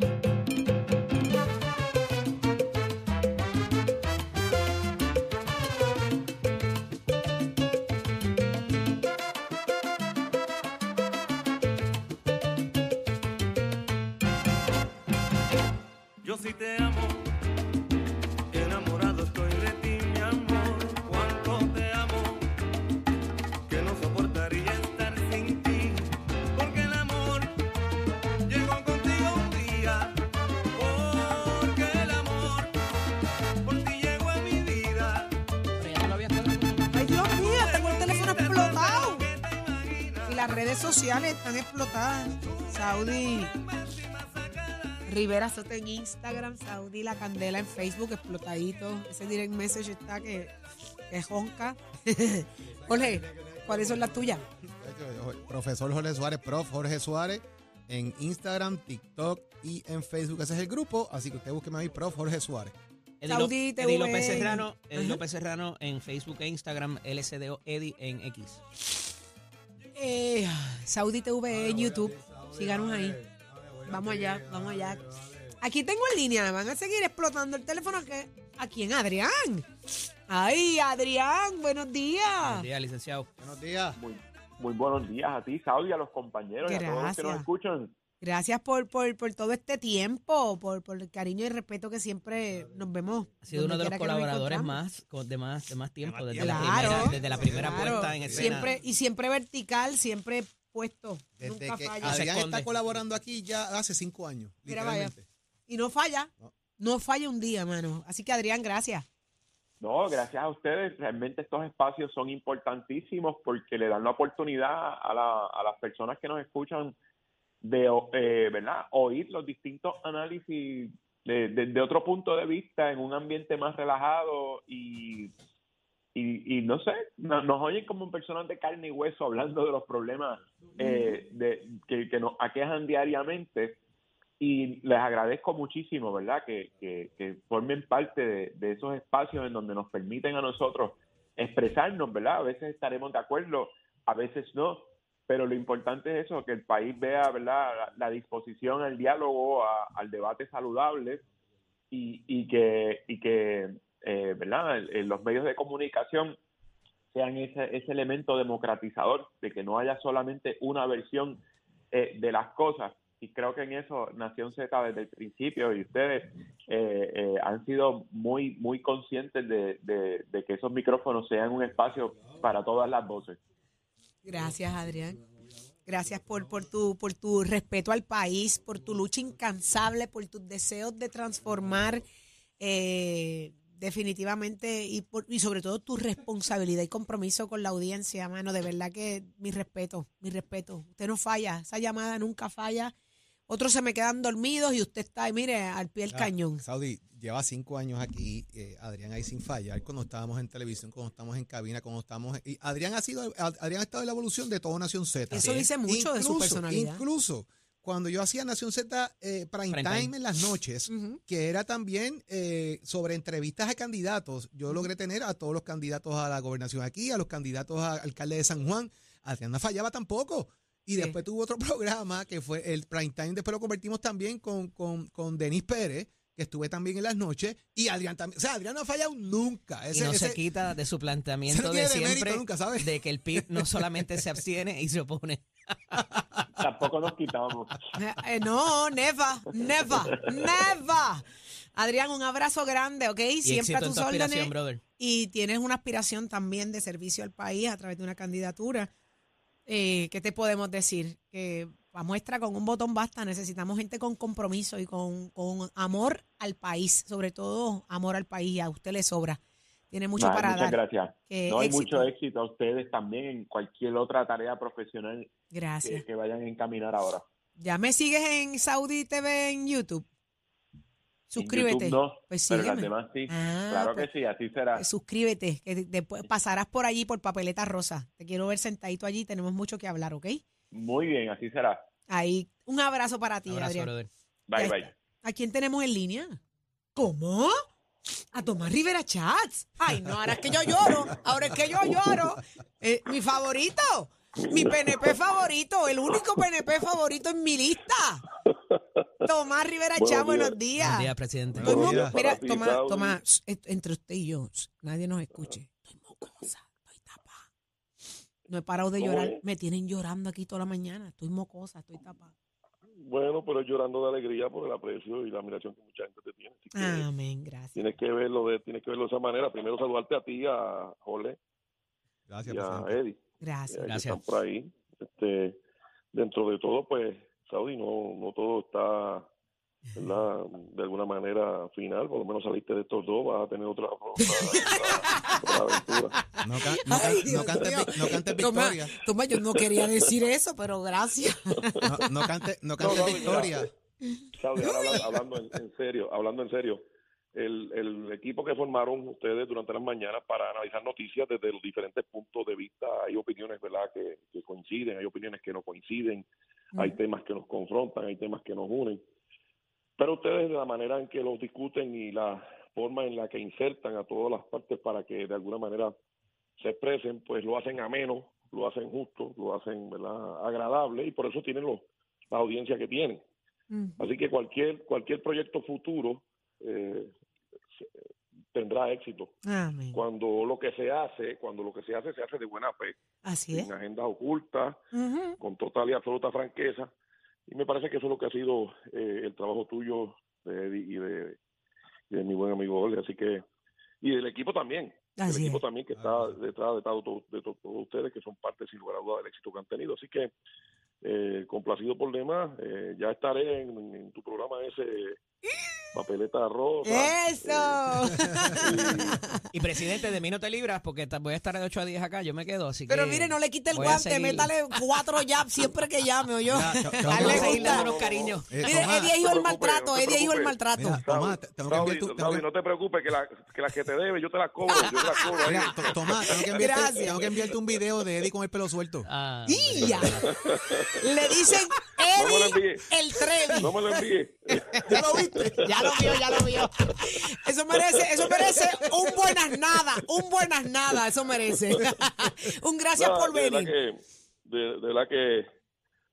Yo redes sociales están explotadas. Saudi. Rivera Soto en Instagram, Saudi La Candela en Facebook, explotadito. Ese direct message está que, que jonca. Jorge, ¿cuáles son las tuyas? Profesor Jorge Suárez, prof. Jorge Suárez, en Instagram, TikTok y en Facebook. Ese es el grupo, así que usted búsqueme ahí, prof. Jorge Suárez. Eddie, Saudi Eddie TV. López Serrano, Eddie. López Serrano en Facebook e Instagram, LSDO Eddie en X. Eh, Saudi TV en YouTube. Síganos ahí. Vamos allá, vamos allá. Aquí tengo en línea, me van a seguir explotando el teléfono. que ¿A quién? Adrián. Ay, Adrián, buenos días. Buen día, licenciado. Buenos días. Muy, muy buenos días a ti, Saudi, a los compañeros y a todos los que nos escuchan. Gracias por, por, por todo este tiempo, por, por el cariño y respeto que siempre nos vemos. Ha sido uno de los colaboradores más, con- de más, de más tiempo, desde, la Claro, primera, desde la primera claro. puesta en escena. Siempre, y siempre vertical, siempre puesto. Desde nunca que falla. Adrián está colaborando aquí ya hace cinco años, Mira, vaya. literalmente. Y no falla. No. No falla un día, mano. Así que Adrián, gracias. No, gracias a ustedes. Realmente estos espacios son importantísimos porque le dan la oportunidad a, la- a las personas que nos escuchan de eh, ¿verdad? oír los distintos análisis de- de- de otro punto de vista en un ambiente más relajado y, y, no sé, no- nos oyen como personas de carne y hueso hablando de los problemas eh, de, que, que nos aquejan diariamente y les agradezco muchísimo, ¿verdad? Que, que, que formen parte de, de esos espacios en donde nos permiten a nosotros expresarnos, ¿verdad? A veces estaremos de acuerdo, a veces no, pero lo importante es eso, que el país vea, ¿verdad? La, disposición al diálogo, a- al debate saludable y, que, eh, ¿verdad? Los medios de comunicación sean ese, ese elemento democratizador, de que no haya solamente una versión eh, de las cosas. Y creo que en eso Nación Z desde el principio y ustedes eh, eh, han sido muy, conscientes de que esos micrófonos sean un espacio para todas las voces. Gracias, Adrián. Gracias por, por, tu, por tu respeto al país, por tu lucha incansable, por tus deseos de transformar eh, definitivamente y, por, y sobre todo tu responsabilidad y compromiso con la audiencia, mano. De verdad que mi respeto, mi respeto. Usted no falla, esa llamada nunca falla. Otros se me quedan dormidos y usted está ahí, mire, al pie del Ah, cañón. Saudi, lleva cinco años aquí, eh, Adrián ahí sin fallar, cuando estábamos en televisión, cuando estamos en cabina, cuando estamos... Y Adrián ha sido, Adrián ha estado en la evolución de toda Nación Z. Eso dice mucho de su personalidad. Incluso cuando yo hacía Nación Z eh, Prime, Prime Time, Time. en las noches, que era también eh, sobre entrevistas a candidatos, yo logré tener a todos los candidatos a la gobernación aquí, a los candidatos a alcalde de San Juan. Adrián no fallaba tampoco. Y Sí. después tuvo otro programa que fue el Prime Time, después lo convertimos también con, con, con Denis Pérez, que estuve también en las noches, y Adrián también. O sea, Adrián no ha fallado nunca. y no ese- se quita de su planteamiento no de siempre nunca, ¿sabes? de que el PIB no solamente se abstiene y se opone. Tampoco nos quitamos. Eh, no, never, never, never. Adrián, un abrazo grande, ¿ok? Y Siempre a tus órdenes. brother. Y tienes una aspiración también de servicio al país a través de una candidatura. Eh, ¿Qué te podemos decir? Que a muestra con un botón basta. Necesitamos gente con compromiso y con, con amor al país, sobre todo amor al país. A usted le sobra. Tiene mucho Ay, para muchas dar. gracias. Que No hay mucho éxito a ustedes también en cualquier otra tarea profesional Gracias. que, que vayan a encaminar ahora. ¿Ya me sigues en Saudi TV en YouTube? Suscríbete. En YouTube no, Pues pero las sígueme. demás sí. Ah, claro pues- que sí, así será. Eh, suscríbete, que de- después pasarás por allí por papeleta rosa. Te quiero ver sentadito allí, tenemos mucho que hablar, ¿ok? Muy bien, así será. Ahí, un abrazo para ti, Abrazo, Adrián. brother. Bye, bye. está. ¿A quién tenemos en línea? ¿Cómo? A Tomás Rivera Chats. Ay, no, ahora es que yo lloro, ahora es que yo lloro. Eh, mi favorito. Mi PNP favorito, el único PNP favorito en mi lista. Tomás Rivera Buenos Chá, días. buenos días. Presidente. Buenos días. mira, Para ti, Tomás, Saudi. Tomás, entre usted y yo, nadie nos escuche. Estoy mocosa, estoy tapada. No he parado de ¿Cómo llorar. es? Me tienen llorando aquí toda la mañana. Estoy mocosa, estoy tapada. Bueno, pero llorando de alegría por el aprecio y la admiración que mucha gente te tiene. Así que Amén, gracias. tienes que verlo de, tienes que verlo de esa manera. Primero saludarte a ti, a Jorge Gracias, y a presidente. Eddie, Gracias. eh, Gracias. están por ahí. Este, dentro de todo, pues, Saudi, no, no todo está ¿verdad? de alguna manera final. Por lo menos saliste de estos dos, vas a tener otra, otra, otra- otra aventura. No, ca- no ca- Ay, no Dios cantes, no cantes victoria. Tomás, yo no quería decir eso, pero gracias. No, no cantes, no cantes No, no, mira, victoria. Ahora hablando en, en serio, hablando en serio, el, el equipo que formaron ustedes durante las mañanas para analizar noticias desde los diferentes puntos de vista, hay opiniones, ¿verdad?, que, que coinciden, hay opiniones que no coinciden, hay temas que nos confrontan, hay temas que nos unen. Pero ustedes, de la manera en que los discuten y la forma en la que insertan a todas las partes para que de alguna manera se expresen, pues lo hacen ameno, lo hacen justo, lo hacen ¿verdad? agradable y por eso tienen los, la audiencia que tienen. Así que cualquier cualquier proyecto futuro eh, tendrá éxito. Amén. Cuando lo que se hace, cuando lo que se hace se hace de buena fe, Así es. sin agendas ocultas, con total y absoluta franqueza. Y me parece que eso es lo que ha sido eh, el trabajo tuyo de Eddie y de, y de mi buen amigo Ole. Así que, y del equipo también. del Así equipo es. también que está detrás de, todo- de todos ustedes, que son parte, sin lugar a duda, del éxito que han tenido. Así que, eh, complacido por demás, eh, ya estaré en, en tu programa ese, Papeleta Rosa. Eso. Y presidente, de mí no te libras porque voy a estar de 8 a 10 acá, yo me quedo, así Pero que mire, no le quite el guante, métale cuatro jabs siempre que llame, o yo. Mira, te- te Vamos voy a a seguir gusta. dándonos cariño. Eh, Mire, Eddie es hijo no del te maltrato, Eddie es hijo del preocupes. maltrato. Tomás, te- tengo que enviar tu- no te preocupes, que, la, que las que te debe yo te las cobro, yo te las cobro ahí. Mira, to- Tomás, tengo que, enviarte, Gracias. tengo que enviarte un video de Eddie con el pelo suelto. Ah, ¡Y ya! Le dicen No me lo Eddie envíe. el Trevi. No me lo envíes. ¿Ya lo viste? Ya lo vio, ya lo vio. Eso merece, eso merece un buenas nada, un buenas nada, eso merece. un gracias por de venir. que, de, de verdad que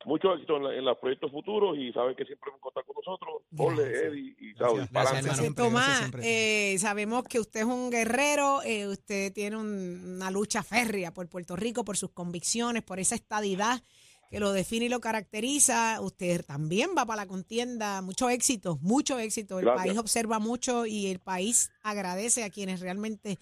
mucho éxito en, la- en los proyectos futuros y saben que siempre van a contar con nosotros. Ole. Eddie y siempre, Tomás, eh, sabemos que usted es un guerrero, eh, usted tiene un- una lucha férrea por Puerto Rico, por sus convicciones, por esa estadidad que lo define y lo caracteriza. Usted también va para la contienda. Mucho éxito, mucho éxito. El Gracias. país observa mucho y el país agradece a quienes realmente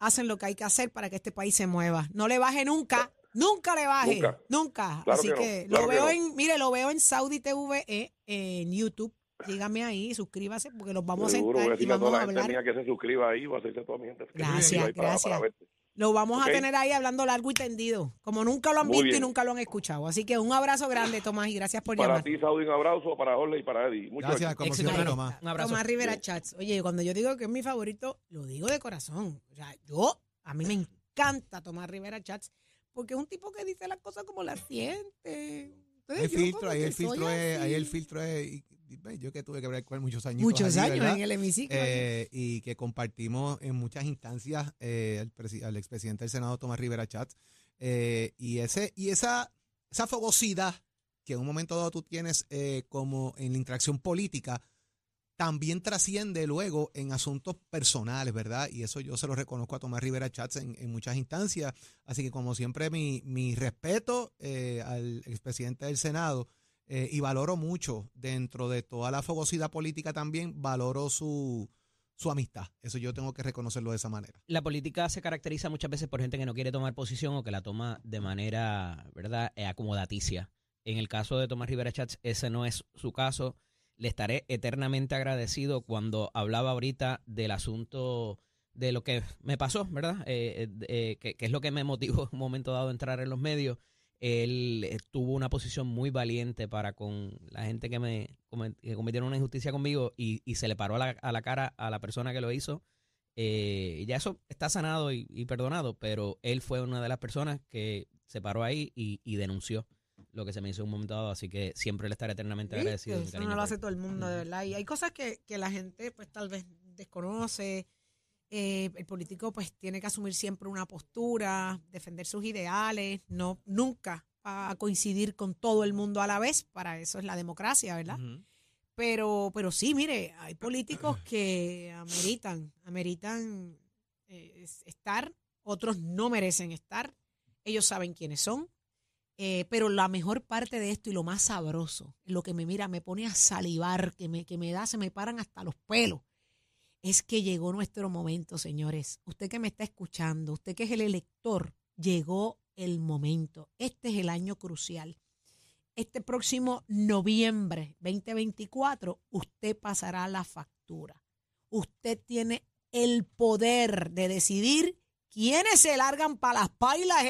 hacen lo que hay que hacer para que este país se mueva. No le baje nunca. Nunca le baje, nunca. Nunca. Claro Así que no, que, claro lo que veo no. en, mire, lo veo en Saudi TV eh, en YouTube. Sígame ahí, suscríbase porque los vamos Seguro, voy a sentar y decirle a toda a la gente mía que se suscriba ahí, va a toda mi gente. Gracias, para- gracias. para. Lo vamos a tener ahí hablando largo y tendido, como nunca lo han Muy visto y nunca lo han escuchado. Así que un abrazo grande, Tomás, y gracias por Para llamar. ti, Saudi, un abrazo, para Jorge y para Eddie. Mucho Gracias, como siempre. Tomás. Un abrazo. Tomás Rivera Chats. Oye, cuando yo digo que es mi favorito, lo digo de corazón. O sea, yo, a mí me encanta Tomás Rivera Chats, porque es un tipo que dice las cosas como las siente. Entonces, yo filtro, ahí el filtro es, ahí el filtro es, yo que tuve que ver con él muchos años. Muchos allí, años ¿verdad? en el hemiciclo. Eh, y que compartimos en muchas instancias eh, al, presi- al expresidente del Senado, Tomás Rivera Chats, eh, y, ese, y esa, esa fogosidad que en un momento dado tú tienes eh, como en la interacción política, también trasciende luego en asuntos personales, ¿verdad? Y eso yo se lo reconozco a Tomás Rivera Chats en, en muchas instancias. Así que como siempre, mi, mi respeto eh, al expresidente del Senado eh, y valoro mucho dentro de toda la fogosidad política también, valoro su, su amistad. Eso yo tengo que reconocerlo de esa manera. La política se caracteriza muchas veces por gente que no quiere tomar posición o que la toma de manera, ¿verdad?, eh, acomodaticia. En el caso de Tomás Rivera Chats, ese no es su caso. Le estaré eternamente agradecido cuando hablaba ahorita del asunto de lo que me pasó, ¿verdad? Eh, eh, eh, que, que es lo que me motivó en un momento dado a entrar en los medios. Él eh, tuvo una posición muy valiente para con la gente que me que cometieron una injusticia conmigo y, y se le paró a la, a la cara a la persona que lo hizo. Eh, ya eso está sanado y, y perdonado, pero él fue una de las personas que se paró ahí y, y denunció lo que se me hizo en un momento dado, así que siempre le estaré eternamente agradecido. Eso no lo hace todo el mundo, de verdad. Y hay cosas que, que la gente, pues tal vez desconoce. Eh, el político pues tiene que asumir siempre una postura, defender sus ideales, no nunca va a coincidir con todo el mundo a la vez, para eso es la democracia, ¿verdad? Pero, pero sí, mire, hay políticos que ameritan, ameritan eh, es- estar, otros no merecen estar, ellos saben quiénes son, eh, pero la mejor parte de esto y lo más sabroso, lo que me mira, me pone a salivar, que me, que me da, se me paran hasta los pelos, es que llegó nuestro momento, señores. Usted que me está escuchando, usted que es el elector, llegó el momento. Este es el año crucial este próximo noviembre 2024, usted pasará la factura. Usted tiene el poder de decidir quiénes se largan para las pailas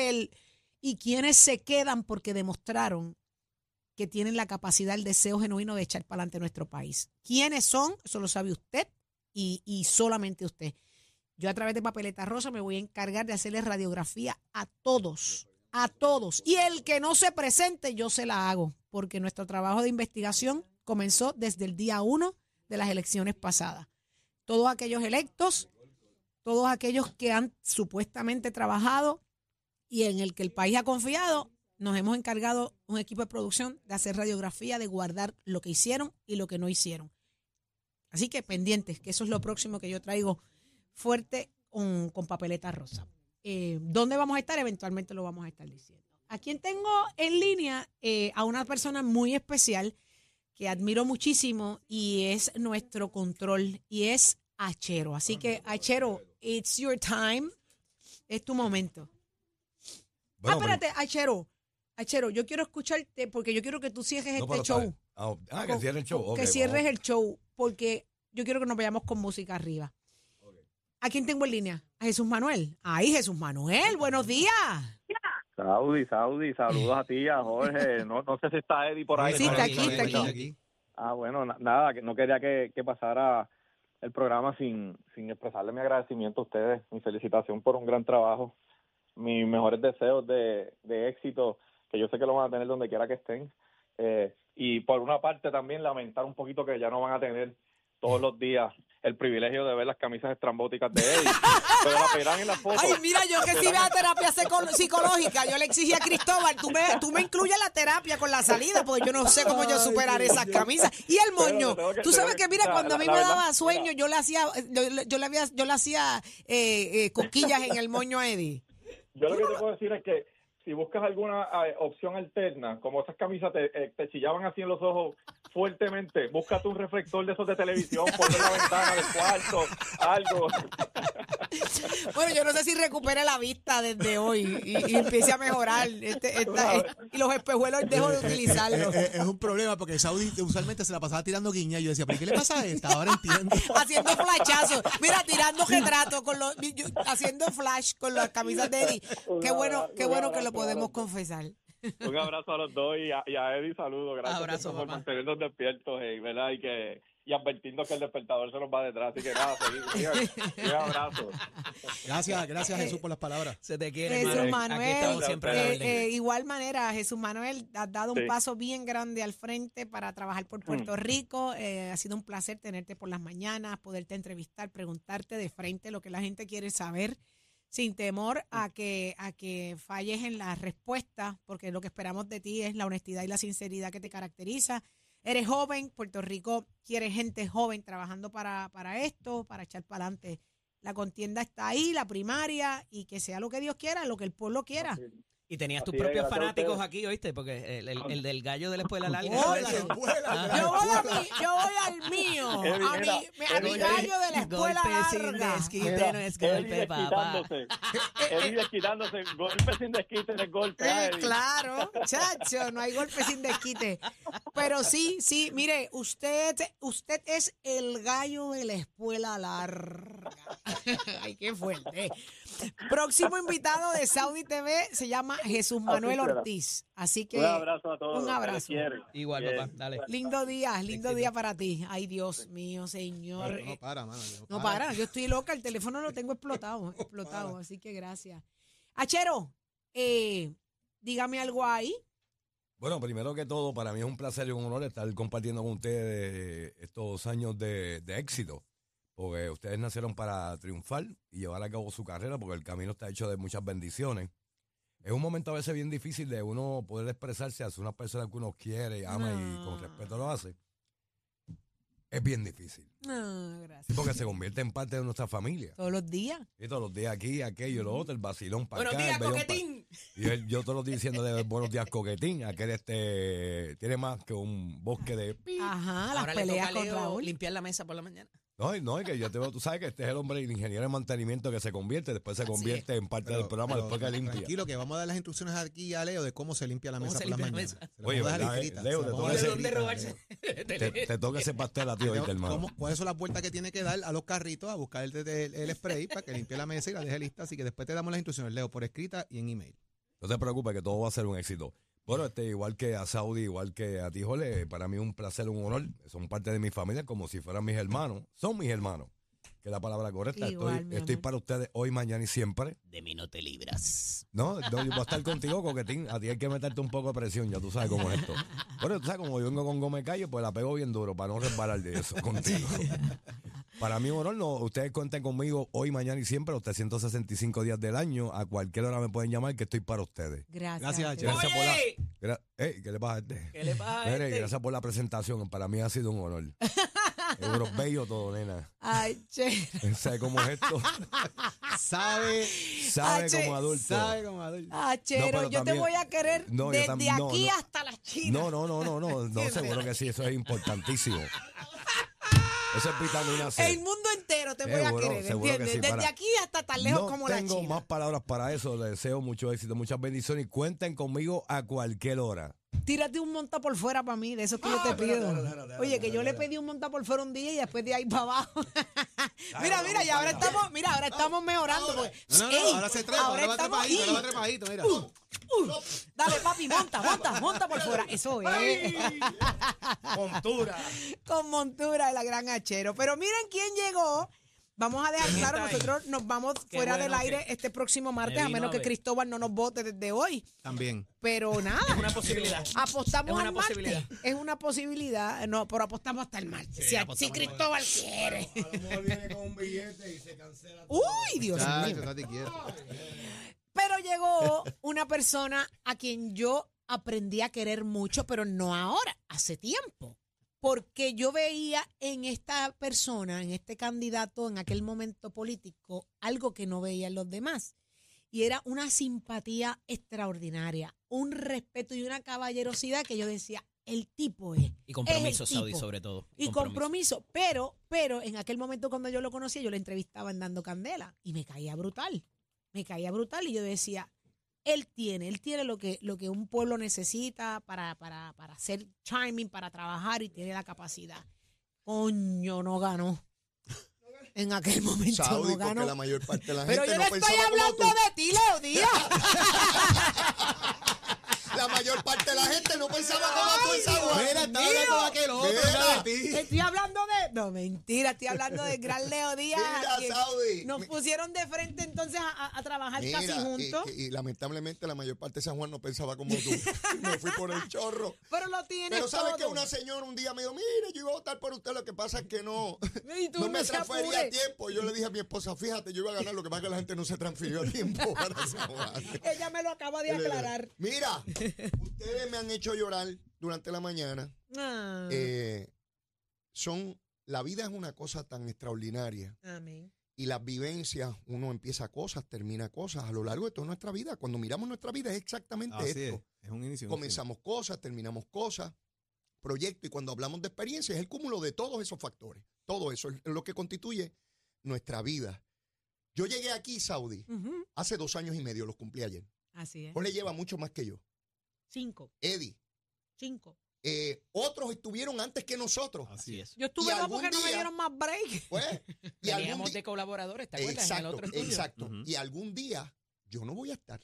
y quiénes se quedan porque demostraron que tienen la capacidad, el deseo genuino de echar para adelante nuestro país. ¿Quiénes son? Eso lo sabe usted y, y solamente usted. Yo a través de Papeleta Rosa me voy a encargar de hacerle radiografía a todos, a todos. Y el que no se presente, yo se la hago, porque nuestro trabajo de investigación comenzó desde el día uno de las elecciones pasadas. Todos aquellos electos, todos aquellos que han supuestamente trabajado y en el que el país ha confiado, nos hemos encargado un equipo de producción de hacer radiografía, de guardar lo que hicieron y lo que no hicieron. Así que pendientes, que eso es lo próximo que yo traigo fuerte con, con papeleta rosa. Eh, ¿Dónde vamos a estar? Eventualmente lo vamos a estar diciendo. A quien tengo en línea eh, a una persona muy especial que admiro muchísimo y es nuestro control y es Achero. Así que Achero, it's your time. Es tu momento. Bueno, ah, espérate, Achero. Achero, yo quiero escucharte porque yo quiero que tú cierres No, este show. Ah, ah, que Con- cierre el show. ok, que cierres vamos. el show porque yo quiero que nos vayamos con música arriba. ¿A quién tengo en línea? A Jesús Manuel. Ahí, Jesús Manuel, buenos días. Saudi, Saudi, saludos a ti, a Jorge. No, no sé si está Eddie por ahí. Sí, está aquí, está aquí. Ah, bueno, na- nada, que no quería que, que pasara el programa sin, sin expresarle mi agradecimiento a ustedes, mi felicitación por un gran trabajo, mis mejores deseos de, de éxito, que yo sé que lo van a tener donde quiera que estén. Eh, y por una parte también lamentar un poquito que ya no van a tener todos los días el privilegio de ver las camisas estrambóticas de pero la en foto. Ay, mira, yo que sí veo terapia psico- psicológica, yo le exigí a Cristóbal, tú me, tú me incluyes la terapia con la salida, porque yo no sé cómo yo superar esas camisas. Y el moño, que- tú sabes que, mira, la- cuando a mí me verdad, daba sueño, yo le hacía, yo, yo le había, yo le hacía eh, eh, cosquillas en el moño a Eddie. Yo lo que te puedo decir es que si buscas alguna eh, opción alterna, como esas camisas te, eh, te chillaban así en los ojos fuertemente, búscate un reflector de esos de televisión, ponle en la ventana del cuarto, algo. Bueno, yo no sé si recupere la vista desde hoy y, y empiece a mejorar. Este, esta- es- y los espejuelos dejo de utilizarlos. Eh, eh, es un problema porque Saudi usualmente se la pasaba tirando guiña y yo decía, ¿pero qué le pasa a esta? Ahora entiendo. haciendo flashazos. Mira, tirando retratos con los yo- haciendo flash con las camisas de Eddie. Qué bueno, qué bueno que lo podemos confesar. Un abrazo a los dos y a, y a Eddie saludos. Gracias Abrazo, por papá. mantenernos despiertos, eh, ¿verdad? Y que y advertirnos que el despertador se nos va detrás. Así que nada, seguimos. Un abrazo. Gracias, gracias Jesús por las palabras. Se te quiere, Jesús. Manuel, Aquí siempre eh, eh, igual manera, Jesús Manuel, has dado un Sí. paso bien grande al frente para trabajar por Mm. Puerto Rico. Eh, ha sido un placer tenerte por las mañanas, poderte entrevistar, preguntarte de frente lo que la gente quiere saber, sin temor a que, a que falles en la respuesta, porque lo que esperamos de ti es la honestidad y la sinceridad que te caracteriza. Eres joven, Puerto Rico quiere gente joven trabajando para, para esto, para echar para adelante. La contienda está ahí, la primaria, y que sea lo que Dios quiera, lo que el pueblo quiera. Y tenías tus Así es, propios fanáticos aquí, ¿oíste? Porque el, el- el del gallo de la escuela larga. Oh, la escuela. Yo voy, a mi, yo voy al mío, a mi, a mi gallo de la escuela Golpe sin larga. desquite, no es Eddie golpe, papá. Eddie desquitándose. Golpe sin desquite en el golpe. Eh, claro, chacho, no hay golpe sin desquite. Pero sí, sí, mire, usted, usted es el gallo de la escuela larga. Ay, qué fuerte. Próximo invitado de Saudi TV se llama Jesús Manuel. Ortiz. Así que Un abrazo a todos. un abrazo. Igual, Bien. papá. Dale. lindo día, lindo día para ti. Ay, Dios mío, señor. No para, mano. No para, yo estoy loca, el teléfono lo tengo explotado, explotado, así que gracias. Achero, eh, dígame algo ahí. Bueno, primero que todo, para mí es un placer y un honor estar compartiendo con ustedes estos años de, de éxito. porque ustedes nacieron para triunfar y llevar a cabo su carrera, porque el camino está hecho de muchas bendiciones. Es un momento a veces bien difícil de uno poder expresarse hacia una persona que uno quiere, ama y con respeto lo hace. Es bien difícil. No, gracias. Sí, porque se convierte en parte de nuestra familia. Todos los días. Y todos los días aquí, aquello, lo otro, el vacilón para Buenos acá. días, el bellón pa- coquetín. Y él- yo todos los días diciendo de buenos días, coquetín. Aquel este tiene más que un bosque de. Ajá, las le peleas toca Leo limpiar la mesa por la mañana. No, y no, y que yo te veo, tú sabes que este es el hombre, el ingeniero de mantenimiento que se convierte, después se convierte en parte del programa, pero después que limpia. Tranquilo, que vamos a dar las instrucciones aquí a Leo de cómo se limpia la ¿Cómo mesa por la mañanas. mesa? Oye, vamos a dejar ¿verdad, escrita, Leo? Te toca ese-. Te, te toca ese pastel a ti Leo, hermano. ¿cómo- ¿Cuáles son las vueltas que tiene que dar a los carritos a buscar el, el- el spray para que limpie la mesa y la deje lista? Así que después te damos las instrucciones, Leo, por escrita y en email. No te preocupes que todo va a ser un éxito. Bueno, este, igual que a Saudi, igual que a ti, Jole, para mí es un placer, un honor. Son parte de mi familia como si fueran mis hermanos. Son mis hermanos, que es la palabra correcta. Igual, estoy para ustedes hoy, mañana y siempre. De mí no te libras. No, no, yo voy a estar contigo, coquetín. A ti hay que meterte un poco de presión, ya tú sabes cómo es esto. Bueno, tú sabes, como yo vengo con Gómez Calle, pues la pego bien duro para no resbalar de eso contigo. Para mí, un honor, no, ustedes cuenten conmigo hoy, mañana y siempre, los 365 días del año. A cualquier hora me pueden llamar que estoy para ustedes. Gracias. Gracias. Gracias por la- Gra- Ey, ¿Qué le pasa a este? ¿qué le pasa a Mire, este? gracias por la presentación. Para mí ha sido un honor. Seguro bello todo, nena. Ay, che. ¿Sabe cómo es esto? Sabe, Sabe como adulto. sabe como adulto. Ah, chero, pero yo te voy a querer No, desde no, aquí no. hasta la China. No, no, no, no, no, no, seguro que sí, eso es importantísimo. Eso es vitamina C. El mundo entero te voy a querer, ¿entiendes? sí, Desde para- aquí hasta tan lejos no como la tengo China. más palabras para eso. Les deseo mucho éxito, muchas bendiciones y cuenten conmigo a cualquier hora. Tírate un monta por fuera para mí, de eso que yo te pido. Oye, que yo le pedí un monta por fuera un día y después de ahí para abajo. mira, mira, y ahora estamos, mira, ahora estamos mejorando. porque- No, no, no, Ey, ahora se trepa, ahora va estamos- trepadito, ahora trepadito, mira. Dale, papi, monta, monta, monta por fuera. Eso es. Montura. Con montura de la gran hachero. Pero miren quién llegó. Vamos a dejar claro, nosotros nos vamos Qué fuera bueno del aire que este próximo martes, a vino menos a que ver. Cristóbal no nos vote desde hoy. También. Pero nada. Una posibilidad. Apostamos Es una al martes. posibilidad. Es una posibilidad. No, pero apostamos hasta el martes. si, si Cristóbal quiere. A lo mejor viene con un billete y se cancela. Uy, Dios Chacho, mío. Pero llegó una persona a quien yo aprendí a querer mucho, pero no ahora, hace tiempo. Porque yo veía en esta persona, en este candidato, en aquel momento político, algo que no veía en los demás. Y era una simpatía extraordinaria, un respeto y una caballerosidad que yo decía, el tipo es. Y compromiso, es el Saudi, tipo. sobre todo. Y compromiso. Pero, pero en aquel momento cuando yo lo conocía, yo lo entrevistaba en Dando Candela y me caía brutal. Me caía brutal y yo decía, él tiene, él tiene lo que, lo que un pueblo necesita para, para, para hacer timing, para trabajar y tiene la capacidad. Coño, no ganó. En aquel momento Saudi, no ganó. la mayor parte de la Pero gente yo no estoy hablando de ti, estoy hablando del gran Leo Díaz. Mira, Saudi. Nos pusieron de frente entonces a, trabajar Mira, casi juntos. Y, y lamentablemente la mayor parte de San Juan no pensaba como tú. Me fui por el chorro. pero lo tienes Pero sabes todo. que una señora un día me dijo, mire, yo iba a votar por usted, lo que pasa es que no, tú no me transfería a tiempo. Yo le dije a mi esposa, fíjate, yo iba a ganar, lo que pasa es que la gente no se transfirió a tiempo para San Juan. Ella me lo acaba de aclarar. Mira, ustedes me han hecho llorar durante la mañana. Ah, Eh, son, la vida es una cosa tan extraordinaria amén. y las vivencias, uno empieza cosas, termina cosas a lo largo de toda nuestra vida. Cuando miramos nuestra vida es exactamente Así es. esto. Es un inicio. y un fin. Comenzamos cosas, terminamos cosas, proyectos y cuando hablamos de experiencia es el cúmulo de todos esos factores. Todo eso es lo que constituye nuestra vida. Yo llegué aquí, Saudi, hace dos años y medio, los cumplí ayer. Así es. Ole lleva mucho más que yo. Cinco, Eddie, cinco. Eh, otros estuvieron antes que nosotros. Así es. Yo Y estuve más algún porque no me día- dieron más break. Pues, y algún Teníamos de colaboradores, ¿te acuerdas? en el Exacto, otro estudio. exacto. Ujú. Y algún día yo no voy a estar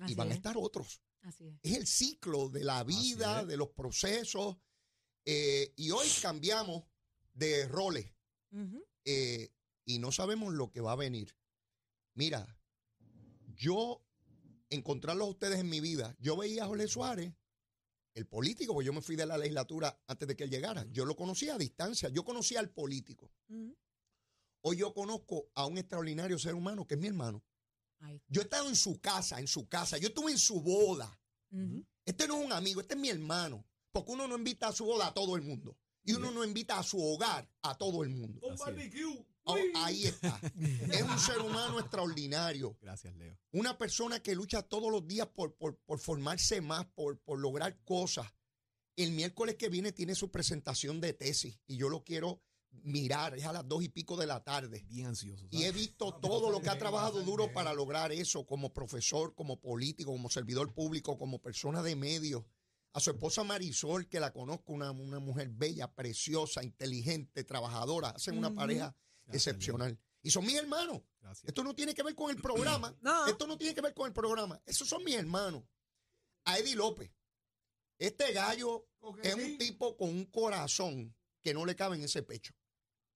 Así y van a es, estar otros. Así es. Es el ciclo de la vida, de los procesos. eh, y hoy cambiamos de roles eh, y no sabemos lo que va a venir. Mira, yo encontrarlos a ustedes en mi vida, yo veía a Jorge Suárez, el político, porque yo me fui de la legislatura antes de que él llegara. Yo lo conocía a distancia, yo conocía al político. hoy yo conozco a un extraordinario ser humano que es mi hermano. Yo he estado en su casa, en su casa. Yo estuve en su boda. Este no es un amigo, este es mi hermano. Porque uno no invita a su boda a todo el mundo. Y uno no invita a su hogar a todo el mundo. Oh, ahí está. Es un ser humano extraordinario. Gracias, Leo. Una persona que lucha todos los días por, por, por formarse más, por, por lograr cosas. El miércoles que viene tiene su presentación de tesis y yo lo quiero mirar. Es a las dos y pico de la tarde. Bien ansioso. Y he visto todo lo que ha trabajado duro para lograr eso, como profesor, como político, como servidor público, como persona de medios. A su esposa Marisol, que la conozco, una, una mujer bella, preciosa, inteligente, trabajadora. Hacen una pareja Excepcional. Y son mis hermanos. Gracias. Esto no tiene que ver con el programa. No. Esto no tiene que ver con el programa. Esos son mis hermanos. A Eddie López. Este gallo es un tipo con un corazón que no le cabe en ese pecho.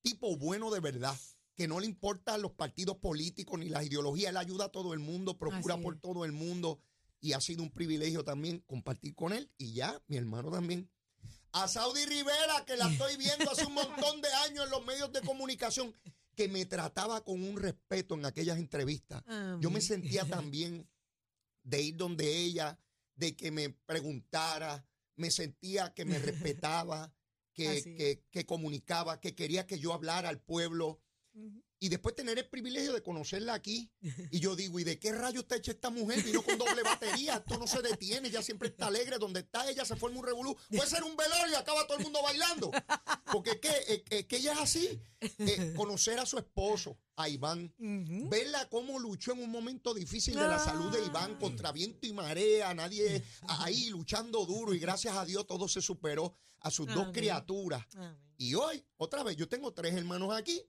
Tipo bueno de verdad, que no le importan los partidos políticos ni las ideologías. Él ayuda a todo el mundo, procura por todo el mundo. Y ha sido un privilegio también compartir con él. Y ya, mi hermano también. A Saudi Rivera, que la estoy viendo hace un montón de años en los medios de comunicación, que me trataba con un respeto en aquellas entrevistas. Yo me sentía también de ir donde ella, de que me preguntara, me sentía que me respetaba, que, que, que comunicaba, que quería que yo hablara al pueblo. Y después tener el privilegio de conocerla aquí. Y yo digo, ¿y de qué rayo está hecha esta mujer? Vino con doble batería, esto no se detiene, ella siempre está alegre, donde está ella se forma un revolú. Puede ser un velorio y acaba todo el mundo bailando. Porque es que, es- es que ella es así. Eh, conocer a su esposo, a Iván, Ujú. verla cómo luchó en un momento difícil de la salud de Iván contra viento y marea, nadie ahí luchando duro y gracias a Dios todo se superó a sus dos criaturas. Amén. Y hoy, otra vez, yo tengo tres hermanos aquí.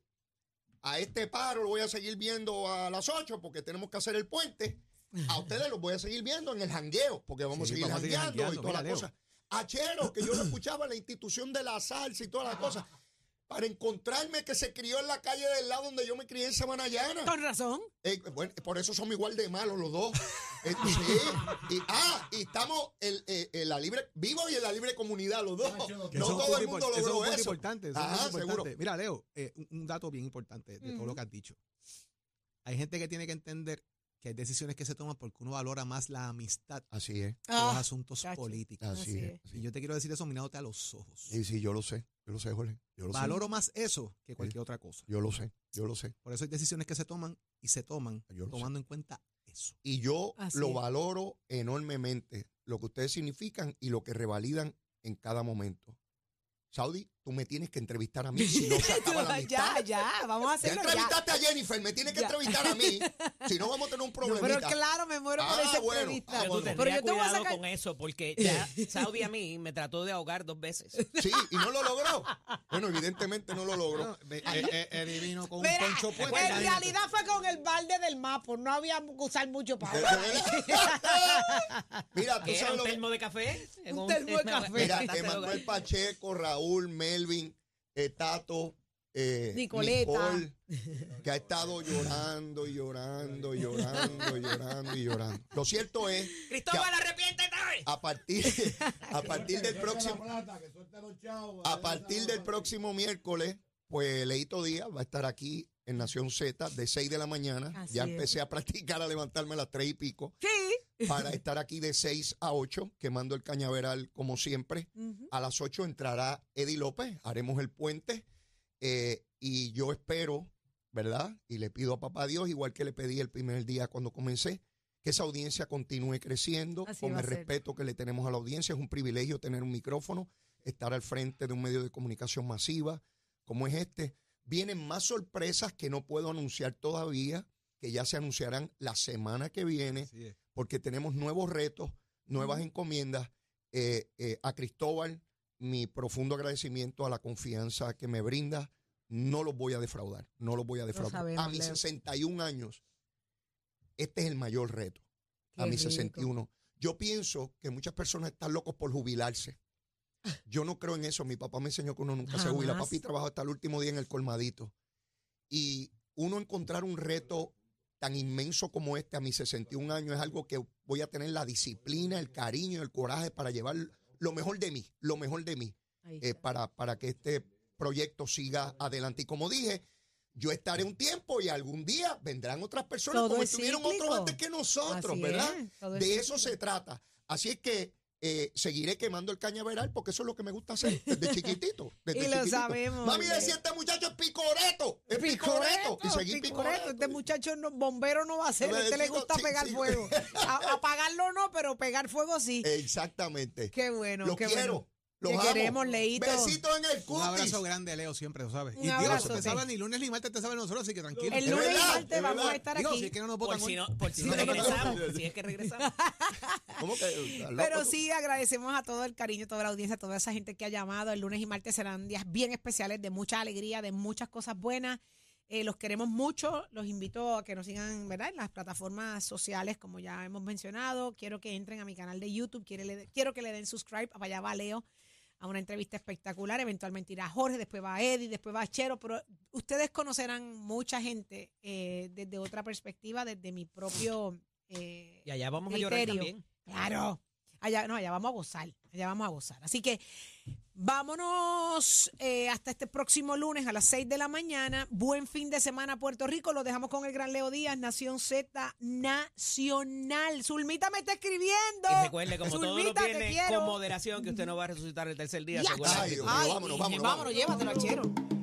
A este paro lo voy a seguir viendo a las 8 porque tenemos que hacer el puente. A ustedes los voy a seguir viendo en el jangueo porque vamos Sí, a seguir vamos jangueando y todas las cosas. A Chero, que yo lo escuchaba en la institución de la salsa y todas las cosas. Para encontrarme que se crió en la calle del lado donde yo me crié en Sabana Llana. Con razón. Eh, bueno, por eso somos igual de malos los dos. Eh, sí. Y, ah, y estamos en, eh, en la libre, vivo y en la libre comunidad los dos. No todo el mundo impor- eso es logró eso. importante, eso es punto seguro. importante. Mira, Leo, eh, un, dato bien importante de todo lo que has dicho. Hay gente que tiene que entender que hay decisiones que se toman porque uno valora más la amistad Así es, que los Ah, asuntos políticos. así, Así es. es. Y yo te quiero decir eso mirándote a los ojos. Sí, sí, yo lo sé. Yo lo sé, Jorge. Yo lo Valoro más eso que cualquier otra cosa. Yo lo sé. Yo lo sé. Por eso hay decisiones que se toman y se toman Yo tomando en cuenta eso. Y yo Así lo es. valoro enormemente, lo que ustedes significan y lo que revalidan en cada momento. Saudi, tú me tienes que entrevistar a mí si no se acaba la amistad. ya, ya, vamos a Ya hacerlo ya. entrevistaste a Jennifer, me tienes que Ya. entrevistar a mí. Si no, vamos a tener un No, problemita. pero claro, me muero por Ah, esa bueno. entrevista. Ah, Pero tú. Pero yo te voy a sacar- con eso, porque ya Saudi a mí me trató de ahogar dos veces. Sí, y no lo logró. Bueno, evidentemente no lo logró. Él vino con Mira, poncho puesto. en realidad fue con el balde del mapo, no había que usar mucho para Mira, tú ¿Qué era sabes un lo que... termo de café? Un termo de café. Mira, Emanuel. Pacheco, Raúl, Melvin, eh, Tato, eh, Nicoleta. Nicole, que ha estado llorando y llorando y llorando y llorando y llorando. Lo cierto es Cristóbal, arrepiéntete. a partir, a partir del próximo a partir del próximo miércoles, pues Leito Díaz va a estar aquí en Nación Z de 6 de la mañana. Así ya es. empecé a practicar a levantarme a las 3 y pico Sí. para estar aquí de 6 a 8, quemando el cañaveral como siempre. A las 8 entrará Eddie López, haremos el puente eh, y yo espero, ¿verdad? Y le pido a papá Dios, igual que le pedí el primer día cuando comencé, que esa audiencia continúe creciendo Así con el respeto que le tenemos a la audiencia. Es un privilegio tener un micrófono, estar al frente de un medio de comunicación masiva como es este. Vienen más sorpresas que no puedo anunciar todavía, que ya se anunciarán la semana que viene porque tenemos nuevos retos, nuevas encomiendas. Eh, eh, a Cristóbal, mi profundo agradecimiento a la confianza que me brinda. No los voy a defraudar, no los voy a defraudar. sabemos, a mis Leo. 61 años, este es el mayor reto. a mis rico. 61. Yo pienso que muchas personas están locos por jubilarse. Yo no creo en eso. Mi papá me enseñó que uno nunca se jubila. Jamás. Papi trabajó hasta el último día en el colmadito. Y uno encontrar un reto tan inmenso como este a mis 61 años es algo que voy a tener la disciplina, el cariño, el coraje para llevar lo mejor de mí, lo mejor de mí, eh, para, para que este proyecto siga adelante. Y como dije, yo estaré un tiempo y algún día vendrán otras personas Todo como es estuvieron otros antes que nosotros, Así ¿verdad? es, De eso se trata. Así es que eh, seguiré quemando el cañaveral porque eso es lo que me gusta hacer desde chiquitito. Desde Y lo chiquitito. sabemos, Mami decía, este muchacho es picoreto, es picoreto. Y seguí picoreto. Este muchacho no, bombero no va a ser, a este le gusta sí, pegar sí. fuego. A- apagarlo no, pero pegar fuego sí. Exactamente. Qué bueno, Los qué quiero. bueno. Los Te amo. queremos, Leito. Besitos en el Un cutis. abrazo grande, Leo, siempre, lo sabes. Un y abrazo, te saben ni lunes ni martes te saben nosotros, así que tranquilo. El Es lunes y martes es vamos a estar Digo, aquí. si es que no nos Por si, no, por si no regresamos. no. Si es que regresamos. ¿Cómo que? ¿Estás loco Pero sí, agradecemos a todo el cariño, toda la audiencia, toda esa gente que ha llamado. El lunes y martes serán días bien especiales, de mucha alegría, de muchas cosas buenas. Eh, los queremos mucho. Los invito a que nos sigan ¿verdad? en las plataformas sociales, como ya hemos mencionado. Quiero que entren a mi canal de YouTube. Quiero, le- quiero que le den subscribe. Para allá va Leo a una entrevista espectacular. Eventualmente irá Jorge, después va Eddie, después va Chero. Pero ustedes conocerán mucha gente eh, desde otra perspectiva, desde mi propio. eh, Y allá vamos a llorar también. Claro. Allá, no, allá vamos a gozar. Allá vamos a gozar. Así que vámonos eh, hasta este próximo lunes a las 6 de la mañana. Buen fin de semana, Puerto Rico. Lo dejamos con el gran Leo Díaz, Nación Z Nacional. Zulmita me está escribiendo. Y recuerde, como todos los Zulmita, viernes, con moderación, que usted no va a resucitar el tercer día. Ay, Dios Ay, vámonos, vámonos, vámonos, llévatelo, achero.